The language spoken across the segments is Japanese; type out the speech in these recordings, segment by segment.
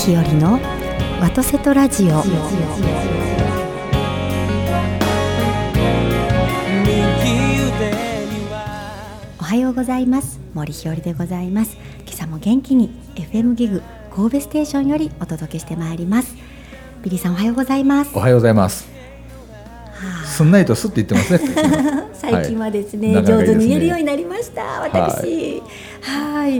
森日和のワトセトラジオ。おはようございます。森日和でございます。今朝も元気に FM ギグ神戸ステーションよりお届けしてまいります。ビリーさんおはようございます。おはようございます。すんなりとすって言ってますね。最近はですね、はい。上手に言えるようになりました。私。はい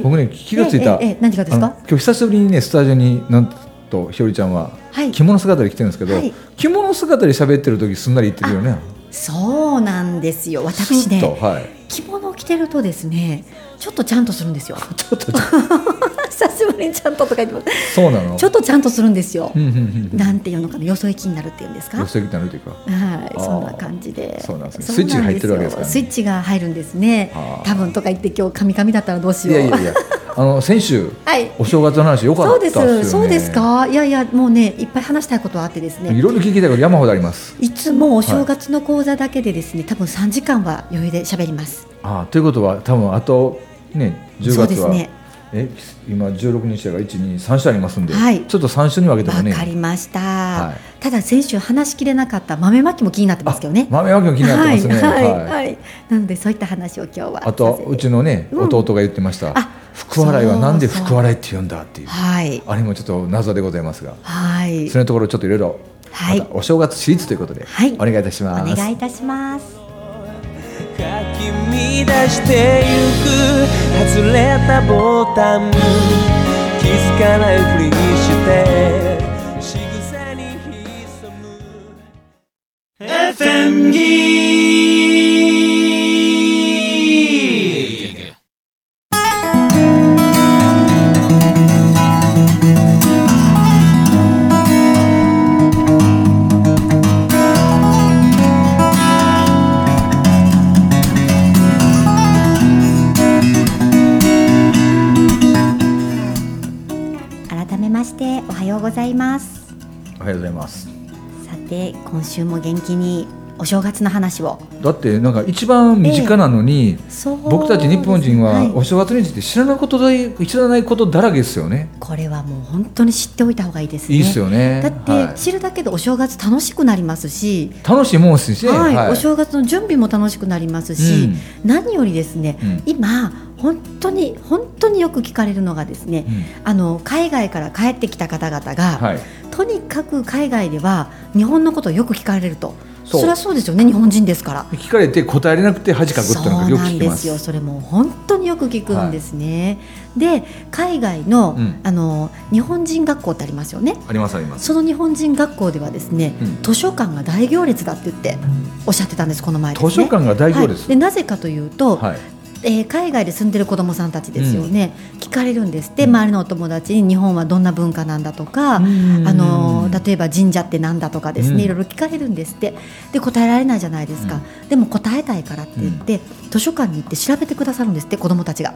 僕ね気がついた。ええええ何がですか？今日久しぶりにねスタジオになんとひよりちゃんははい着物姿で来てるんですけど、はい着物姿で喋ってる時すんなり言ってるよね。そうなんですよ私ねとはい。着物を着てるとですねちょっとちゃんとするんですよ ちょっと久しぶりにちゃんととか言ってますそうなの？ちょっとちゃんとするんですよ。なんていうのかな？よそ行きになるっていうんですか？寄せてなるというか。はい、そんな感じで。そうなんですねそうスイッチが入ってるわけですからねスイッチが入るんですね多分とか言って今日カミカミだったらどうしよう。いやいやいや。あの先週はい。お正月の話良かそうですったっすよね。そうです。か？いやいやもうねいっぱい話したいことはあってですね。いろいろ聞きたいこと山ほどあります。いつもお正月の講座だけでですね、多分3時間は余裕で喋ります。あということは多分あとね10月は、ね。え今16日だから1、2、3週ありますんで、はい。ちょっと3週に分けてもね。わかりました、はい。ただ先週話しきれなかった豆まきも気になってますけどね。豆まきも気になってますね。はい、はい、はい。はい。なのでそういった話を今日はあとうちのね、うん弟が言ってました。あ福笑いはなんで福笑いって言うんだっていう。はい。あれもちょっと謎でございますが。はい。そのところちょっといろいろはい。またお正月シリーズということで、はい。お願いいたします。お願いいたします。かき乱してゆく外れたボタン気づかないふりして仕草に潜む。FM ギー週も元気にお正月の話を。だってなんか一番身近なのに、そう僕たち日本人ははい。お正月について知らないことだ知らないことだらけですよね。これはもう本当に知っておいた方がいいですね。いいですよね。だって、はい。知るだけでお正月楽しくなりますし、楽しいもんですしね、はいお正月の準備も楽しくなりますし、何よりですね、うん。今本当に本当によく聞かれるのがですね、うん。あの海外から帰ってきた方々が、はいとにかく海外では日本のことをよく聞かれると。そそうりゃそうですよね日本人ですから。聞かれて答えれなくて恥かくっていうのがよく聞きまそうなんですすよ。それも本当によく聞くんですね、で海外の,、うん。あの日本人学校ってありますよね。ありますあります。その日本人学校ではですね、うん。図書館が大行列だって言っておっしゃってたんですこの前ね。図書館が大行列。はい、でなぜかというと、はいえー海外で住んでる子どもさんたちですよね、聞かれるんですって。周りのお友達に日本はどんな文化なんだとか、あの例えば神社ってなんだとかですね、うん。いろいろ聞かれるんですって。で答えられないじゃないですか、でも答えたいからって言って、図書館に行って調べてくださるんですって子どもたちが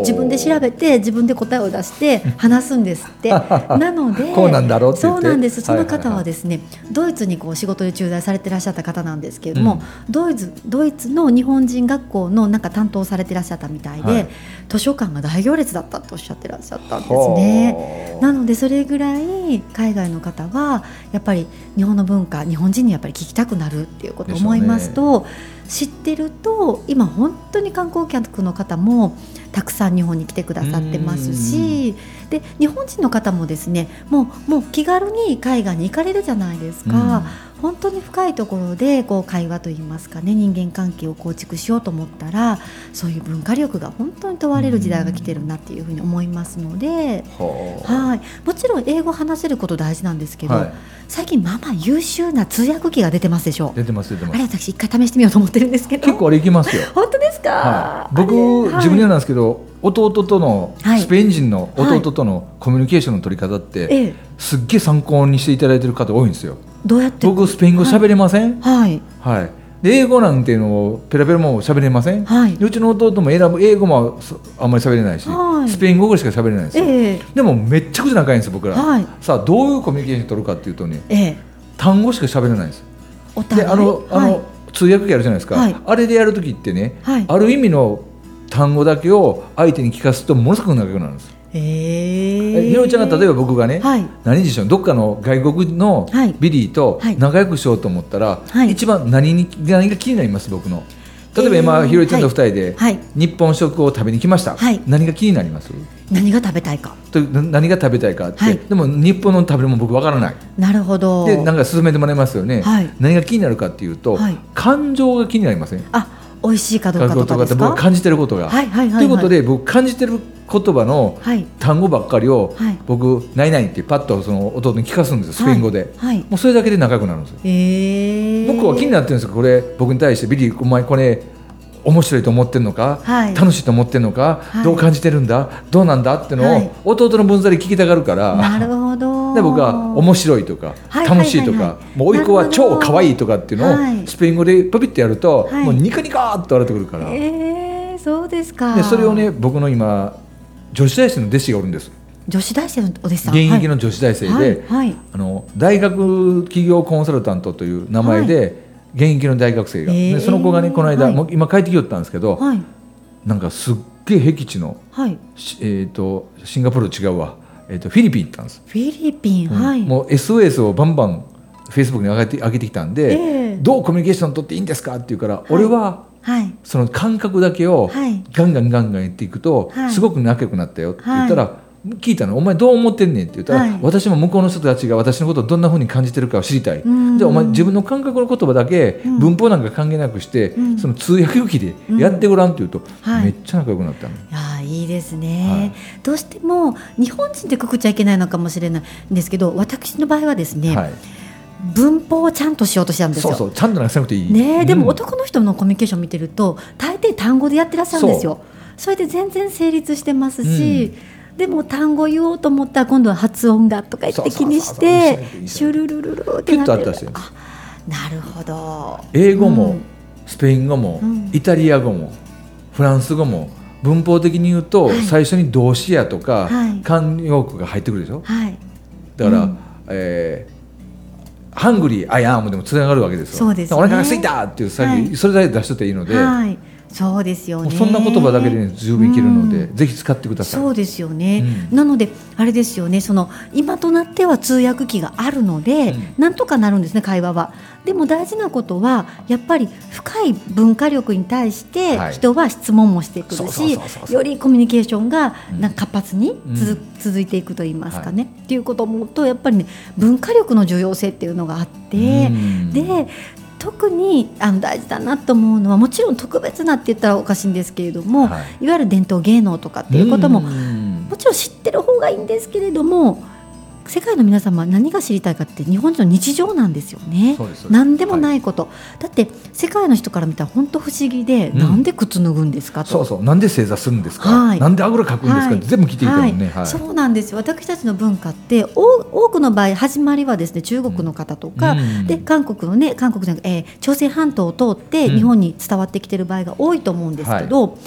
自分で調べて自分で答えを出して話すんですって。なのでこうなんだろうそうなんです。その方はですね、ドイツにこう仕事で駐在されてらっしゃった方なんですけれども、ドイツドイツの日本人学校のなんか担当されてらっしゃったみたいで、はい。図書館が大行列だったとおっしゃってらっしゃったんですね。なのでそれぐらい海外の方はやっぱり日本の文化日本人にやっぱり聞きたくなるっていうことを思いますと、知ってると今本当に観光客の方もたくさん日本に来てくださってますしで日本人の方もですねもうもう気軽に海外に行かれるじゃないですか。本当に深いところでこう会話といいますかね人間関係を構築しようと思ったらそういう文化力が本当に問われる時代が来てるなっていうふうに思いますので、ほうはい、もちろん英語話せること大事なんですけど、はい。最近まあまあ優秀な通訳機が出てますでしょ。う。出てます出てまあれす私一回試してみようと思ってるんですけど。結構あれ行きますよ。本当ですか？はい、僕、あれ自分でなんですけど弟との、はい。スペイン人の弟とのコミュニケーションの取り方って、ええ、すっげえ参考にしていただいてる方多いんですよ。どうやって？僕スペイン語喋れません？はい。はい、で英語なんていうのをペラペラも喋れません、はい。でうちの弟も選ぶ英語もそあんまり喋れないし、はい。スペイン語ぐらいしか喋れないんですよ、ええ。でもめっちゃくちゃ仲いいんですよ僕ら、はいさあどういうコミュニケーション取るかっていうとねええ、単語しか喋れないんです。であのあの、はい。通訳機あるじゃないですか、はい。あれでやるときってね、はい。ある意味の単語だけを相手に聞かすとものすごく長くなるんです。ええひろみちゃんが例えば僕がね、はい。何にしようどっかの外国のはい。ビリーとはい。仲良くしようと思ったら、はい。一番何に何が気になります僕の？例えばえ今、ーひろみちゃんと二人ではい。日本食を食べに来ました、はい。何が気になります？何が食べたいか。とな何が食べたいかって、はい。でも日本の食べるもん僕わからない。なるほど。でなんか勧めてもらいますよね、はい。何が気になるかっていうと、はい。感情が気になりません？あ美味しいかどうかとかですか？僕感じてることが。はいはいはいはい。ということで僕感じてる言葉のはい。単語ばっかりを、はい。僕「ないない」ってパッとその弟に聞かすんですよスペイン語で、はい。はいもうそれだけで仲良くなるんですよ、えー、僕は気になってるんですよこれ僕に対して「ビリーお前これ面白いと思ってるのか、はい。楽しいと思ってるのか、はい。どう感じてるんだ？どうなんだ?」ってのを、はい。弟の分際で聞きたがるから。なるほどで僕は面白いとかはい楽しいとかもう甥っ子は超可愛いとかっていうのをはい。スペイン語でパピッてやると、はい。もうニカニカーっと笑ってくるから、えー、そうですか。でそれをね僕の今女子大生の弟子がおるんです。女子大生のお弟子さん？現役の女子大生で、はい。はい。あの大学企業コンサルタントという名前で、現役の大学生が、へー。でその子がねこの間、はい。もう今帰ってきよったんですけど、はい。なんかすっげえ僻地の、はい。しえー、とシンガポールと違うわ、えー、とフィリピン行ったんです、フィリピン、うん。はい。もう SOS をバンバンフェイスブックに上げて上げてきたんで、ええ。どうコミュニケーション取っていいんですかって言うから、俺ははい。その感覚だけをはい。ガンガンガンガン言っていくと、はい。すごく仲良くなったよって言ったら、聞いたの「お前どう思ってんねん」って言ったら、はい。私も向こうの人たちが私のことをどんなふうに感じてるかを知りたい、うん。じゃあお前自分の感覚の言葉だけ、うん。文法なんか関係なくして、うん。その通訳機でやってごらんって言うと、はい。めっちゃ仲良くなったの。いやーいいですはねい、どうしても日本人ってくくっちゃいけないのかもしれないんですけど私の場合はですね、はい、文法をちゃんとしようとしたんですよ。そうそうちゃんとなくていい。ねえでもうん男の人のコミュニケーション見てると大抵単語でやってらっしゃるんですよ。それで全然成立してますし、でも単語言おうと思ったら今度は発音がとか言って気にしてシュルルルルってなってとあなるほど。英語も、うん。スペイン語も、うん。イタリア語もフランス語も文法的に言うと、はい。最初に動詞やとか、はい。慣用句が入ってくるでしょ？はい。だから、うん。えー hungry、I am でもつながるわけですよ。そうですね。お腹が空いたっていうさっき、はい。それだけ出しとっていいので、はいそうですよそんな言葉だけで、ね、十分いけるので、うん。ぜひ使ってください。そうですよね、うん。なのであれですよねその今となっては通訳機があるので、うん。なんとかなるんですね会話は。でも大事なことはやっぱり深い文化力に対してはい。人は質問もしてくるしよりコミュニケーションがうん。なんか活発につづうん。続いていくと言いますかね、っていうことを思うとやっぱりね文化力の重要性っていうのがあって、うん。で特にあの大事だなと思うのはもちろん特別なって言ったらおかしいんですけれども、はい。い、わゆる伝統芸能とかっていうこともうん。もちろん知ってる方がいいんですけれども世界の皆様は何が知りたいかって日本人の日常なんですよね。何でもないこと、だって世界の人から見たら本当不思議で、うん。なんで靴脱ぐんですかと。そうそう。なんで正座するんですか、はい。なんであぐらかくんですか、はい。全部聞いていたもんね、はい。そうなんですよ。私たちの文化って多多くの場合始まりはですね中国の方とか、うん。で韓国のね韓国じゃなくえー朝鮮半島を通ってうん。日本に伝わってきてる場合が多いと思うんですけど、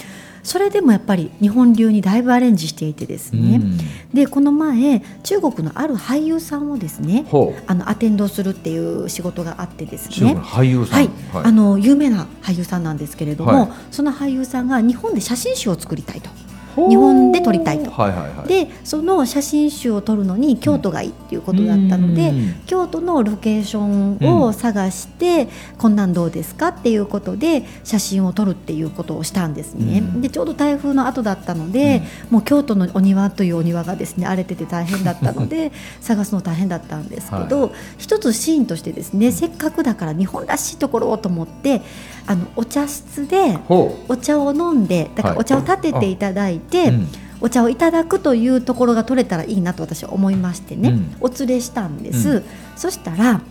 それでもやっぱり日本流にだいぶアレンジしていてですね、うん。でこの前中国のある俳優さんをですねあのアテンドするっていう仕事があってですね。俳優さん、はい、あの有名な俳優さんなんですけれども、はい。その俳優さんが日本で写真集を作りたいと日本で撮りたいと。はいはいはい。でその写真集を撮るのに京都がいいっていうことだったので、うん。京都のロケーションを探して、こんなんどうですかっていうことで写真を撮るっていうことをしたんですね、うん。でちょうど台風の後だったので、もう京都のお庭というお庭がですね荒れてて大変だったので 探すの大変だったんですけど、一つシーンとしてですねせっかくだから日本らしいところをと思ってあのお茶室でほお茶を飲んでだからはい。お茶を立てていただいて、う、うん。お茶をいただくというところが取れたらいいなと私は思いましてね、うん。お連れしたんです、うそしたら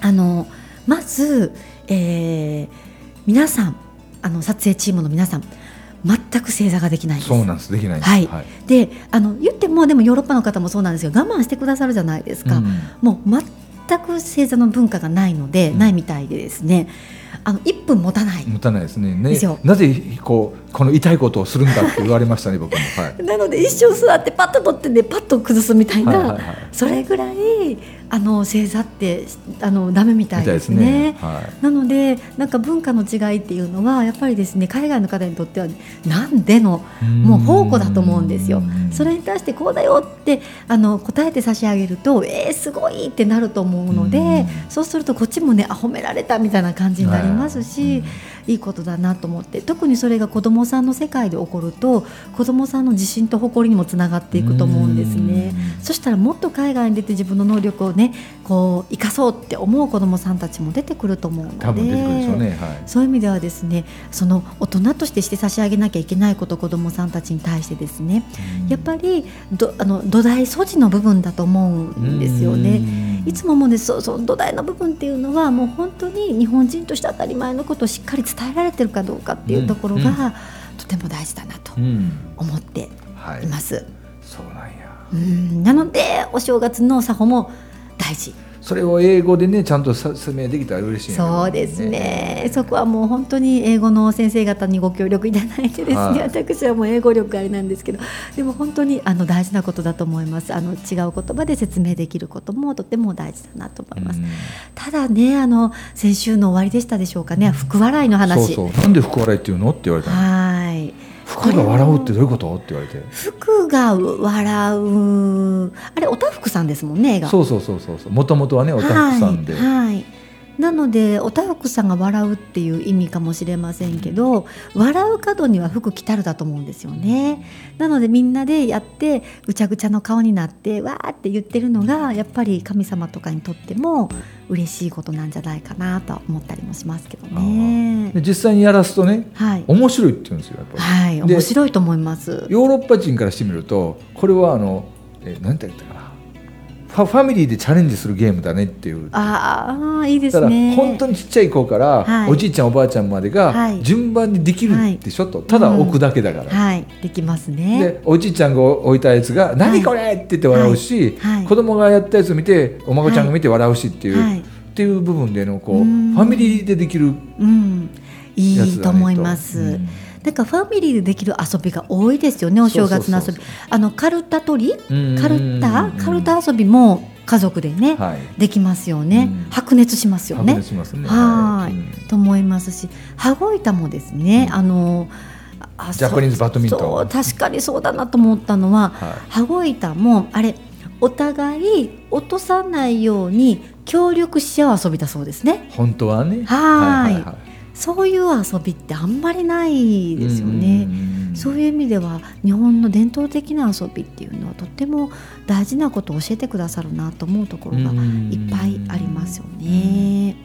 あのまず、えー皆さんあの撮影チームの皆さん全く正座ができないんです。そうなんです。できないんです。はい。であの言ってもでもヨーロッパの方もそうなんですよ。我慢してくださるじゃないですか、うん。もう全く正座の文化がないので、うん。ないみたいでですね。あの1分持たない、持たないですね。ね。なぜこうこの痛いことをするんだって言われましたね僕も。はい。なので一瞬座ってパッと取ってねパッと崩すみたいな、はいはいはい。それぐらいあの正座ってあのダメみたいですね。ね。はい。なのでなんか文化の違いっていうのはやっぱりですね海外の方にとってはなんでのもう宝庫だと思うんですよ。うん。それに対してこうだよってあの答えて差し上げるとえー、すごいってなると思うのでうん。そうするとこっちもねあ褒められたみたいな感じになりますしいいことだなと思って特にそれが子どもさんの世界で起こると子どもさんの自信と誇りにもつながっていくと思うんですね。そしたらもっと海外に出て自分の能力をねこう生かそうって思う子どもさんたちも出てくると思うので多分出てくるでしょうね。はい。そういう意味ではですねその大人としてして差し上げなきゃいけないこと子どもさんたちに対してですねやっぱりどあの土台素地の部分だと思うんですよね。いつももねそうそう土台の部分っていうのはもう本当に日本人として当たり前のことをしっかり伝えられてるかどうかっていうところが、とても大事だなとうん。思ってはい。います。そうなんや。うん。なのでお正月の作法も大事。それを英語でねちゃんと説明できたら嬉しいそうですね。そこはもう本当に英語の先生方にご協力いただいてですね、はい。私はもう英語力あれなんですけど、でも本当にあの大事なことだと思います。あの違う言葉で説明できることもとても大事だなと思います。うん。ただね、あの先週の終わりでしたでしょうかね、福笑いの話。そうそう。なんで福笑いっていうの？って言われたのはい。福が笑うってどういうこと？って言われて。福が笑う、あれおたふくさんですもんね、映画。そうそうそうそうそう。もともとはねおたふくさんで、はいはいなのでおたふくさんが笑うっていう意味かもしれませんけど笑う角には福来たるだと思うんですよね。なのでみんなでやってぐちゃぐちゃの顔になってわーって言ってるのがやっぱり神様とかにとっても嬉しいことなんじゃないかなとは思ったりもしますけどね。で実際にやらすとねはい、面白いって言うんですよやっぱり、はい、で面白いと思います。ヨーロッパ人からしてみるとこれはあのえ何て言ったかな？ファファミリーでチャレンジするゲームだねっていう。ああいいでだからすね本当にちっちゃい子から、はい。おじいちゃんおばあちゃんまでがはい。順番にできるでしょと、ただ置くだけだから、はい。できますね。でおじいちゃんが置いたやつが「何これ!」って言って笑うし、はい。はい。子供がやったやつ見てお孫ちゃんが見て笑うしっていう、はい。っていう部分でのこうフうん。ァミリーでできるうん、いやつだねいと思います。うんなんかファミリーでできる遊びが多いですよね、お正月の遊び。あのカルタ取り、うん。カルタ、カルタ遊びも家族でね、はい。できますよね。うん。白熱しますよね。ね。はい。うん。と思いますし、羽子板もですね、うん。あの。あジャパニーズバドミントン。確かにそうだなと思ったのは、は羽子板もあれお互い落とさないように協力し合う遊びだそうですね。い、本当はね。はいはいそういう遊びってあんまりないですよね。そういう意味では日本の伝統的な遊びっていうのはとっても大事なことを教えてくださるなと思うところがいっぱいありますよね。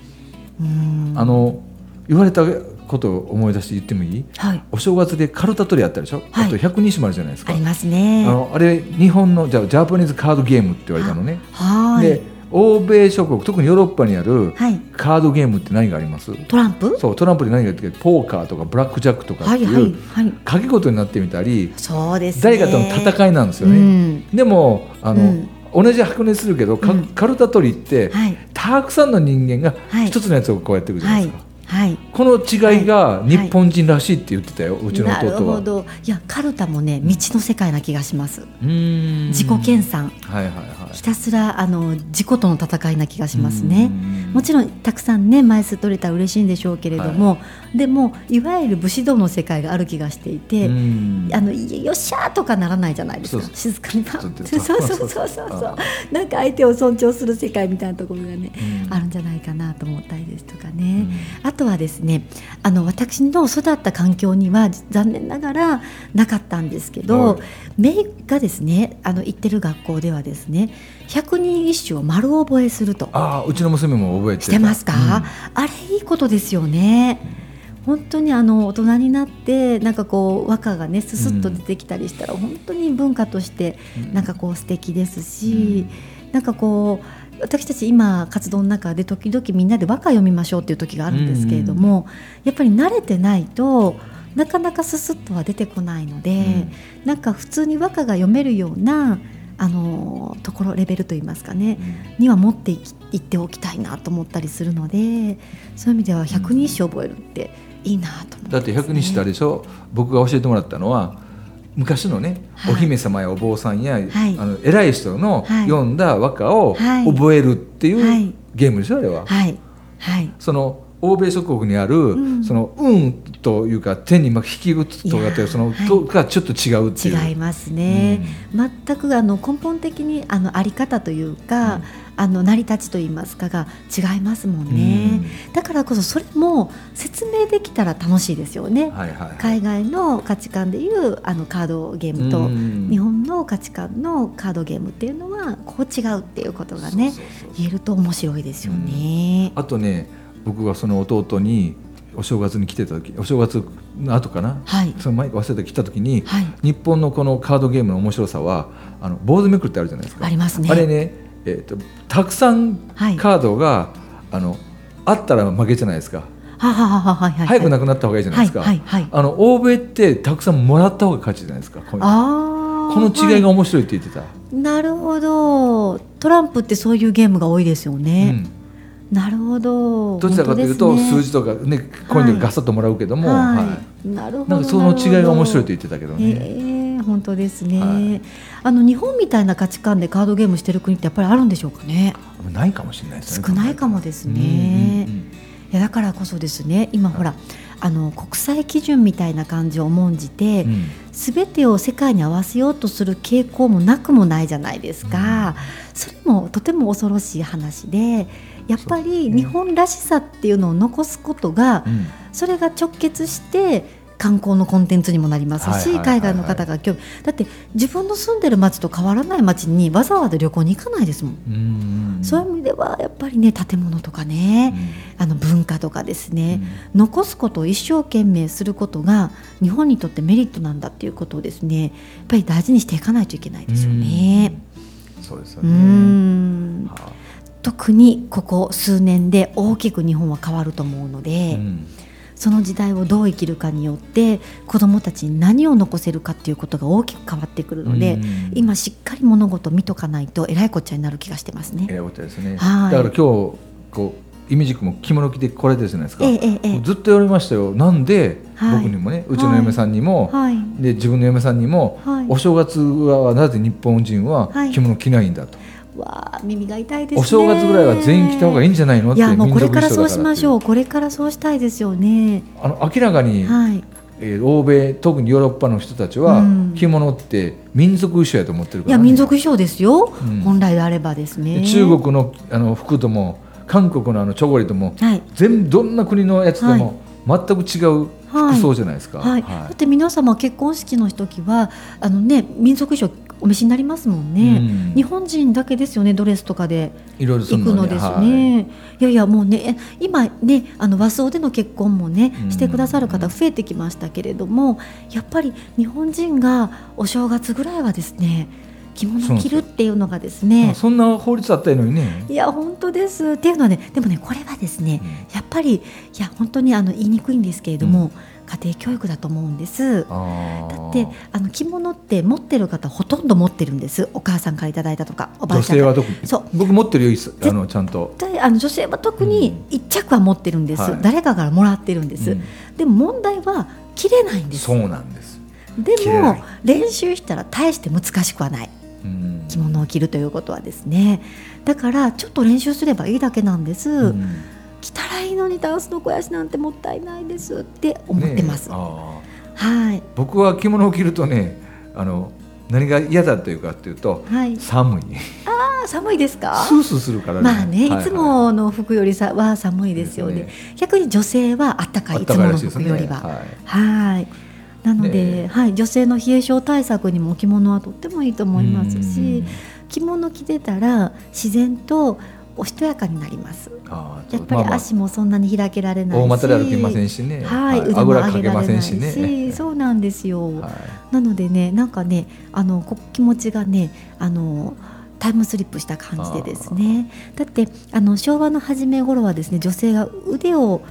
うん。あの言われたことを思い出して言ってもいい？はい。お正月でカルタ取りやったでしょ、はい。あと百人一首もあるじゃないですか。ありますね。あのあれ日本のじゃあジャパニーズカードゲームって言われたのね、はい。で欧米諸国特にヨーロッパにあるはい。カードゲームって何があります？トランプ？そうトランプで何があるってポーカーとかブラックジャックとかっていう、はいはいはい。賭け事になってみたりそうですね。誰かとの戦いなんですよね、うん。でもあの、うん。同じ白熱するけど、かうん。カルタ取りって、はい。たくさんの人間がはい。一つのやつをこうやっていくじゃなはいいですか、はい。この違いがはい。日本人らしいって言ってたよ、うちのなる弟は。ほど。いやカルタもね未知の世界な気がします。うーん。自己研鑽。はいはいはいひたすらあの自己との戦いな気がしますね。うん。もちろんたくさんね枚数取れたら嬉しいんでしょうけれども、でもいわゆる武士道の世界がある気がしていて、うん。あのいよっしゃーとかならないじゃないですか。静かにパン。そうそうそうそう。そうなんか相手を尊重する世界みたいなところがね、うん。あるんじゃないかなと思ったりですとかね、あとはですねあの私の育った環境には残念ながらなかったんですけど、はい。メイがですねあの行ってる学校ではですね百人一首を丸覚えすると。ああうちの娘も覚えてた。してますか、あれいいことですよね。本当にあの大人になってなんかこう和歌がねすすっと出てきたりしたら、本当に文化としてうん。なんかこう素敵ですし、なんかこう私たち今活動の中で時々みんなで和歌読みましょうっていう時があるんですけれども、やっぱり慣れてないとなかなかすすっとは出てこないので、なんか普通に和歌が読めるようなあのところレベルといいますかね、には持っていいっておきたいなと思ったりするのでそういう意味では百人一首覚えるっていいなと思ってね、だって百日ってあれでしょ？僕が教えてもらったのは昔のね、はい。お姫様やお坊さんや、はい。あの偉い人のはい。読んだ和歌をはい。覚えるっていう、はい。ゲームでしょあれは。はい。はい。その欧米諸国にある、ん。その運というか天に引き打つとかってその、はい。とがちょっと違うっていう。違いますね、全くあの根本的にあのあり方というか、うん。あの成り立ちといいますかが違いますもんね、だからこそそれも説明できたら楽しいですよね、はいはいはい。海外の価値観でいうあのカードゲームと、うん。日本の価値観のカードゲームっていうのはこう違うっていうことがね言えると面白いですよね。あとね僕がその弟にお正月に来てた時お正月の後かな、はい。その前か忘れて来た時に、はい。日本のこのカードゲームの面白さはあの坊主めくりってあるじゃないですか。ありますね。あれね、えー、とたくさんはい。カードが、あのあったら負けじゃないですか、はははははいはい早くなくなった方がいいじゃないですか、はいはいはい。あの欧米ってたくさんもらった方が勝ちじゃないですかこういうああこの違いが面白いって言ってた、なるほど。トランプってそういうゲームが多いですようね、ん、なるほど。どちらかというと、数字とかねコインでガサッともらうけども、はい、はい。なるほどな。んかその違いが面白いとと言ってたけどえね、え本当ですね、はい。あの日本みたいな価値観でカードゲームしてる国ってやっぱりあるんでしょうかね。ないかもしれないですね。少ないかもですね、うんうんうんいやだからこそですね今ほらあの国際基準みたいな感じを重んじて、うん。すべてを世界に合わせようとする傾向もなくもないじゃないですか、それもとても恐ろしい話でやっぱり日本らしさっていうのを残すことが、うん。それが直結して観光のコンテンツにもなりますし、海外の方が興味だって自分の住んでる町と変わらない町にわざわざ旅行に行かないですもん、うんそういう意味ではやっぱりね建物とかね、あの文化とかですね、残すことを一生懸命することが日本にとってメリットなんだっていうことをですねやっぱり大事にしていかないといけないですよね。うん。そうですようねん。は特にここ数年で大きく日本は変わると思うのあで、うん。その時代をどう生きるかによって子どもたちに何を残せるかっていうことが大きく変わってくるので、うん。今しっかり物事を見とかないとえらいこっちゃになる気がしてますね。ええことですね、はい。だから今日こうイメージ君も着物着てこられてるじゃないですか、えええ。ずっと言われましたよ。なんではい。僕にもね、うちの嫁さんにも、はい。で自分の嫁さんにも、はい。お正月はなぜ日本人ははい。着物着ないんだと、わあ耳が痛いですね。お正月ぐらいは全員着た方がいいんじゃないの？っていやもうこれからそうしましょうう。これからそうしたいですよね。あの明らかに、はい。えー欧米特にヨーロッパの人たちは、うん着物って民族衣装やと思ってるから、いや民族衣装ですよ。うん本来であればですね。で中国のあの服とも韓国のあのチョコレートもはい。全部どんな国のやつでも全く違う服装じゃないですか。はい、だって皆様結婚式の時はあのね民族衣装お召しになりますもんね、うん。日本人だけですよねドレスとかで行るくのですはい。ね、い、やいやもうね今ねあの和装での結婚もねうん。してくださる方増えてきましたけれどもやっぱり日本人がお正月ぐらいはですね着物を着るっていうのがですね。そんな法律あったのにね。いや本当です。っていうのはねでもねこれはですねやっぱりいや本当にあの言いにくいんですけれども、家庭教育だと思うんです。だってあの着物って持ってる方ほとんど持ってるんです。お母さんからいただいたとかおばあ女ちゃんから。性は特に？そう。僕持ってるよあのちゃんと。あの女性は特に一着は持ってるんです、はい。誰かからもらってるんです、うん。でも問題は着れないんです。そうなんです。でも練習したら大して難しくはない。うん。着物を着るということはですね。だからちょっと練習すればいいだけなんです、うん着たらいいのにダンスの肥やしなんてもったいないですって思ってます、ねあはい。ー僕は着物を着るとねあの何が嫌だというかっていうとはい。寒い。あ寒いですか？スースーするからね。まあね、はいい。つもの服よりさは寒いですよね。逆に女性はあったかい、いつもの服よりは。はい。はい。なので、ねはい、女性の冷え性対策にも着物はとってもいいと思いますし、着物着てたら自然とおしとやかになります。やっぱり足もそんなに開けられないし、大股で歩けませんしね。はい、腕も上げられなんいし、しね。そうなんですよ。はいなのでねなんかねあのこ気持ちがねあのタイムスリップした感じでですねだってあの昭和の初め頃はですね女性が腕を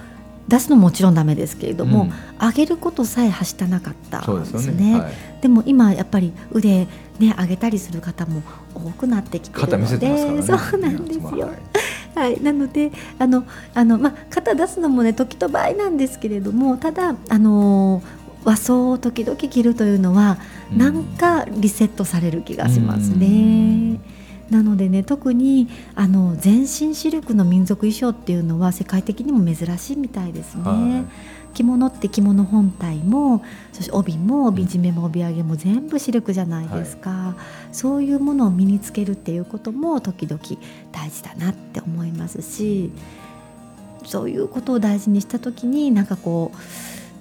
出すのももちろんダメですけれども、うん上げることさえはしたなかったんでですすよね。ね。はいでも今やっぱり腕ね上げたりする方も多くなってきてる肩見せので、ね。そうなんですよ。はいはい、なのであのあの、まあ、肩出すのもね時と場合なんですけれどもただあの和装を時々着るというのは、うんなんかリセットされる気がしますうね。なのでね特にあの全身シルクの民族衣装っていうのは世界的にも珍しいみたいですね。はい。着物って着物本体もそして帯も帯締めも帯揚げも全部シルクじゃないですか、そういうものを身につけるっていうことも時々大事だなって思いますしそういうことを大事にした時になんかこ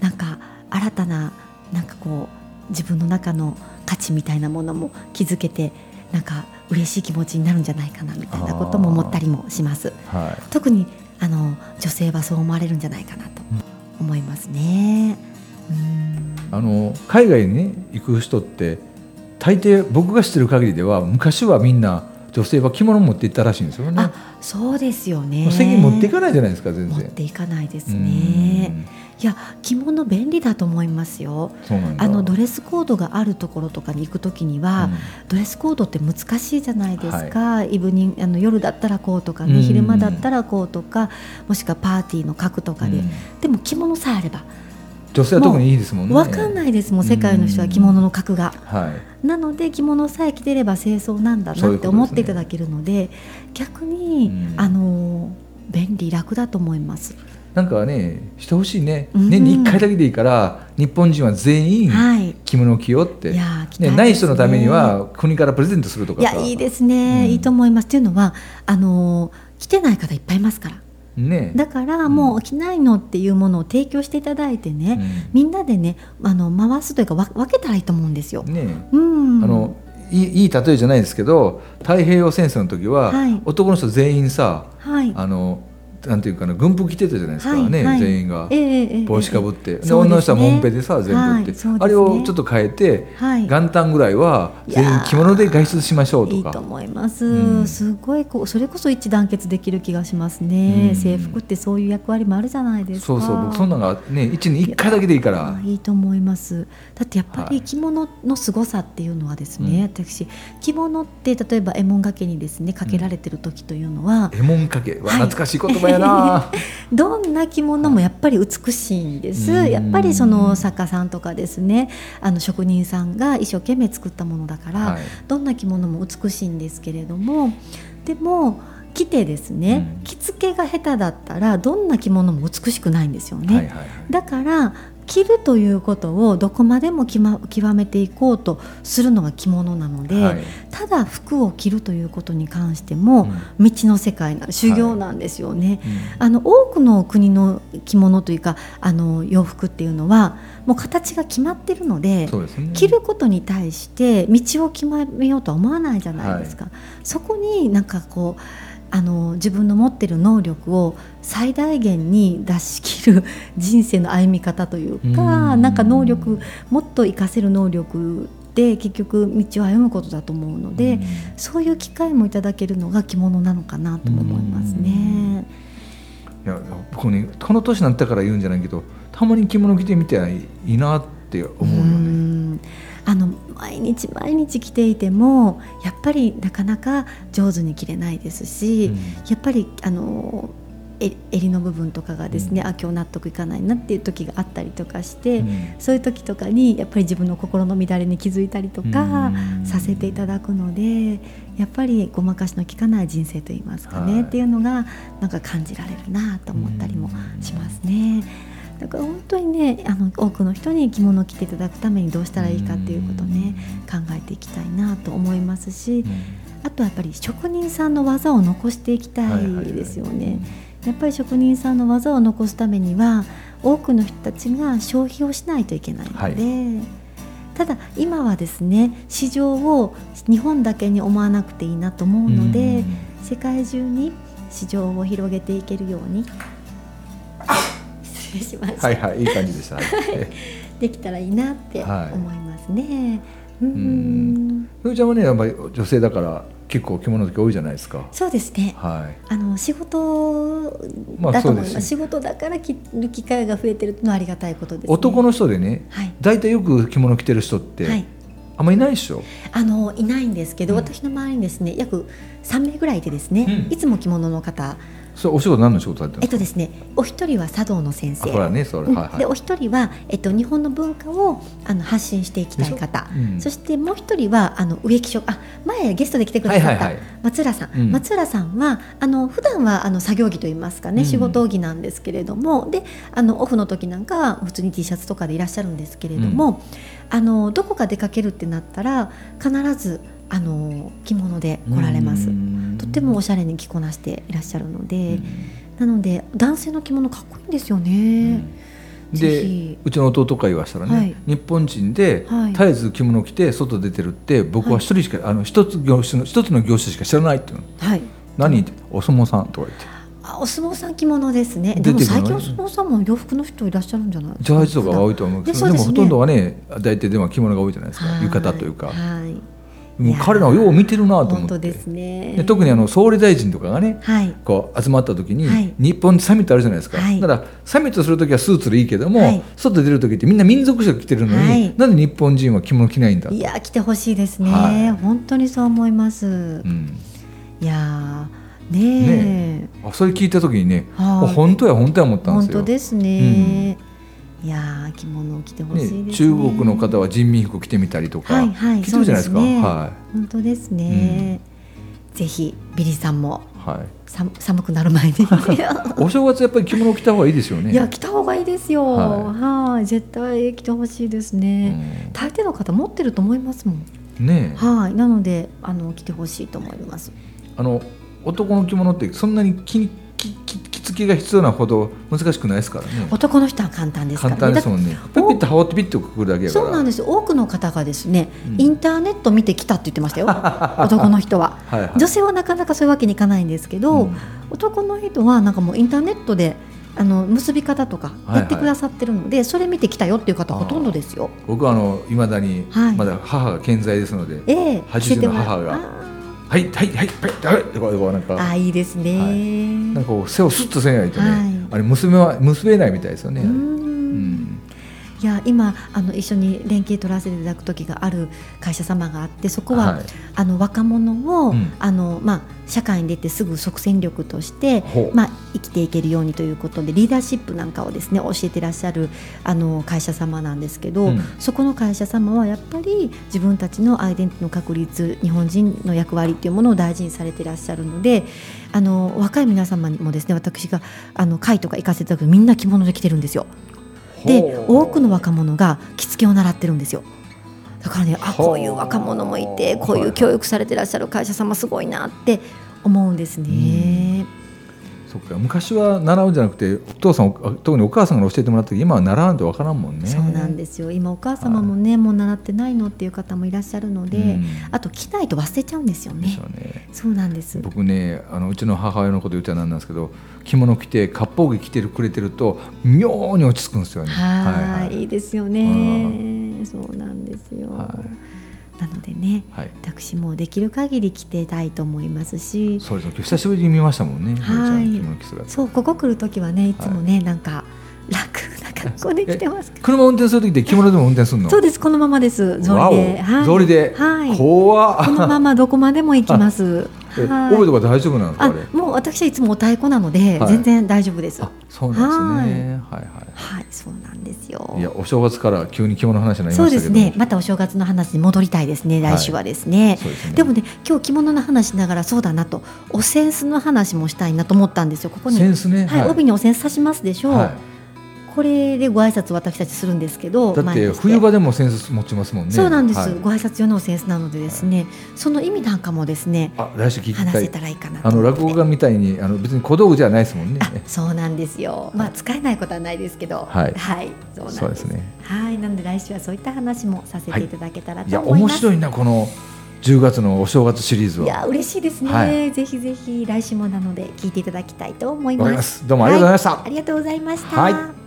うなんか新たななんかこう自分の中の価値みたいなものも気づけてなんか嬉しい気持ちになるんじゃないかなみたいなことも思ったりもします。はい。特にあの女性はそう思われるんじゃないかなと思いますね。うんあの海外に、ね、行く人って大抵僕が知ってる限りでは昔はみんな女性は着物持って行ったらしいんですよね。あそうですよね。もう責任持っていかないじゃないですか全然。持っていかないですうね。んいや着物便利だと思いますよ。あのドレスコードがあるところとかに行くときには、ドレスコードって難しいじゃないですか、イブニンあの夜だったらこうとかね、うん昼間だったらこうとかもしくはパーティーの格とかで、うんでも着物さえあれば女性は特にいいですもんね。分かんないですもん世界の人は着物の格が。はい。なので着物さえ着てれば清掃なんだなって思っていただけるので逆に、うんあの便利楽だと思います。なんかねしてほしいね。うん年に一回だけでいいから日本人は全員はい。着物を着ようって。いやー着たいね、ねない人のためには国からプレゼントするとかさいやいいですね、うんいいと思います。というのはあの着てない方いっぱいいますから。ねだからもう着ないのっていうものを提供していただいてね、みんなでねあの回すというかわ分けたらいいと思うんですよう。んねうん。あのいいいい例えじゃないですけど太平洋戦争の時は、はい男の人全員さはい。あのなんていうかな軍服着てたじゃないですか、ね、全員が。ええええ帽子かぶって、で女の人はもんぺでさ全部って、あれをちょっと変えて、はい。元旦ぐらいは全員着物で外出しましょうとか。いいと思います、うん。すごいこうそれこそ一致団結できる気がしますね、うん。制服ってそういう役割もあるじゃないですか。そうそう。僕そんなのがね一年に一回だけでいいから。あいいと思います。だってやっぱはい。り着物の凄さっていうのはですね、うん。私着物って例えば絵文掛けにですねかけられてる時というのは、絵文掛け。ははい。懐かしい言葉やな、どんな着物もやっぱり美しいんです、うん。やっぱりその作家さんとかですねあの職人さんが一生懸命作ったものだから、はい。どんな着物も美しいんですけれどもでも着てですね、うん。着付けが下手だったらどんな着物も美しくないんですよね。だから着るということをどこまでもきま極めていこうとするのが着物なので、はい。ただ服を着るということに関しても、未知の世界な修行なんですよね。うん。あの多くの国の着物というかあの洋服っていうのはもう形が決まってるのでね。着ることに対して道を決めようとは思わないじゃないですか、そこになんかこうあの自分の持ってる能力を最大限に出し切る人生の歩み方というかうんなんか能力もっと活かせる能力で結局道を歩むことだと思うので、そういう機会もいただけるのが着物なのかなとも思いますね。いや僕ねこの年になったから言うんじゃないけどたまに着物着てみていいなって思うようね。んあの毎日毎日着ていてもやっぱりなかなか上手に着れないですし、うんやっぱりあのえ襟の部分とかがですね、うん。あ今日納得いかないなっていう時があったりとかして、うん。そういう時とかにやっぱり自分の心の乱れに気づいたりとかうん。させていただくのでやっぱりごまかしの効かない人生といいますかね、はい。っていうのがなんか感じられるなと思ったりもしますね。だから本当にねあの多くの人に着物を着ていただくためにどうしたらいいかっていうことをね考えていきたいなと思いますしあとはやっぱり職人さんの技を残していきたいですよね。やっぱり職人さんの技を残すためには多くの人たちが消費をしないといけないので、ただ今はですね市場を日本だけに思わなくていいなと思うので、世界中に市場を広げていけるように失礼しました、はいはいいい感じでした。は いできたらいいなってはい。思いますね。ううんん。ふーちゃんはねやっぱり女性だから結構着物の時多いじゃないですか。そうですね。はい。あの仕事まあだと思います,、そうです。仕事だから着る機会が増えてるのはありがたいことです、ね、男の人でね、はい。大体よく着物着てる人って、はい。あんまいないでしょ？あのいないんですけど、うん。私の周りにですね約3名ぐらいいてですね、うん。いつも着物の方それお仕事何の仕事えっとですねお一人は茶道の先か。生ね、それ、うん。はいはい。でお一人は、えっと、日本の文化をあの発信していきたい方、うん。そしてもう一人はあの植木職あ前ゲストで来てくださった、はい松浦さん、うん。松浦さんはあの普段はあの作業着といいますかね、うん。仕事着なんですけれどもであのオフの時なんかは普通に T シャツとかでいらっしゃるんですけれども、あのどこか出かけるってなったら必ずあの着物で来られます。とってもおしゃれに着こなしていらっしゃるので、なので男性の着物かっこいいんですよね。ぜでひうちの弟から言わしたらね、はい。日本人ではい。絶えず着物着て外出てるって僕は一人しか、あの一つ業種の一つの業種しか知らないっていうの。はい。何？ってお相撲さんとか言って。あお相撲さん着物ですね。でも最近のお相撲さんも洋服の人いらっしゃるんじゃないですジャージとかが多いと思うけど。ででもほとんどはね大体でも着物が多いじゃないですか。はい。浴衣というか。はい。もう彼らをよう見てるなと思って。ですね。で特にあの総理大臣とかがねはい。こう集まった時に、はい。日本サミットあるじゃないですか、はい。だからサミットする時はスーツでいいけども、はい。外出る時ってみんな民族衣装着てるのに、はい。なんで日本人は着物着ないんだいや来てほしいですね、はい。本当にそう思います。うん。いやーねえ。あそれ聞いた時にね、はい。あ本当や本当や思ったんですよ。本当ですね。いやー着物を着てほしいですねね中国の方は人民服着てみたりとか、はいはい着てるじゃないですか？すねは本当ですね。ぜひビリーさんもい、はい、寒寒くなる前に。お正月やっぱり着物着た方がいいですよねいや着た方がいいですよ。ははい、絶対着てほしいですね。大抵の方持ってると思いますもん。うんねえはい、なのであの着てほしいと思います。あの男の着物ってそんなに着着着着付けが必要なほど難しくないですからね。男の人は簡単ですから簡ね。単ですもんね。ピッピッと羽織ってピッとくくるだけそうなんです。よ多くの方がですね、うん。インターネット見てきたって言ってましたよ。男の人は。はいはい。女性はなかなかそういうわけにいかないんですけど、うん。男の人はなんかもうインターネットであの結び方とかはいはい。やってくださってるので、それ見てきたよっていう方ほとんどですよ。僕はあの未だにはい。まだ母が健在ですので、ええ80着せてもらの母があはいはいはいはいはいとかこうなんか。ーあーいいですね。はい。なんかこう背をスッとせないとね、はい。あれ娘は結べないみたいですよね。うんいや今あの一緒に連携取らせていただく時がある会社様があってそこは、はい。あの若者を、うん。あのまあ、社会に出てすぐ即戦力としてまあ、生きていけるようにということでリーダーシップなんかをですね教えてらっしゃるあの会社様なんですけど、うん。そこの会社様はやっぱり自分たちのアイデンティティの確立日本人の役割というものを大事にされていらっしゃるのであの若い皆様にもですね私があの会とか行かせていただくとみんな着物で来てるんですよ。で多くの若者が着付けを習ってるんですよ。だからねあこういう若者もいてこういう教育されてらっしゃる会社様すごいなって思うんですね。そっか昔は習うんじゃなくてお父さんお特にお母さんが教えてもらった今は習わんとわからんもんね。そうなんですよ今お母様もね、もう習ってないのっていう方もいらっしゃるので、うんあと着ないと忘れちゃうんですよねね。そうなんです。僕ねあのうちの母親のこと言っちゃなんなんですけど着物着て割烹着着てるくれてると妙に落ち着くんですよね。はい、はいいいですよね。そうなんですよ。はなのでね、はい。私もできる限り着てたいと思いますし、そうですね。久しぶりに見ましたもんね。はい。そうここ来る時はねい。つもね、なんか楽な格好で来てます。車運転する時って着物でも運転するの？そうですこのままです。草わお。履で、はい、草履で、はい、このままどこまでも行きます。帯とか大丈夫なんですかもう私はいつもお太鼓なので、はい全然大丈夫です。あそうなんですねはいははい、そうなんですよ。いいやお正月から急に着物の話になりそうましたけどですね。またお正月の話に戻りたいですね。はい来週はですね。そうですねでもね、今日着物の話しながらそうだなと、お扇子の話もしたいなと思ったんですよ。ここに、センスねはい、帯にお扇子刺しますでしょう。はいこれでご挨拶私たちするんですけど、だって冬場でもセンス持ちますもんね。そうなんです、はい。ご挨拶用のお扇子なのでですね、その意味なんかもですね、あ来週聞き話せたらいいかなと。あの。落語家みたいにあの別に小道具じゃないですもんね。あ、そうなんですよ。まあ使えないことはないですけど、はい。そうなんです。そうですね。はい、なので来週はそういった話もさせていただけたらいやと思います。面白いなこの10月のお正月シリーズは。いや嬉しいですね、はい。ぜひぜひ来週もなので聞いていただきたいと思いまます。すどうもありがとうございました。はありがとうございました、はい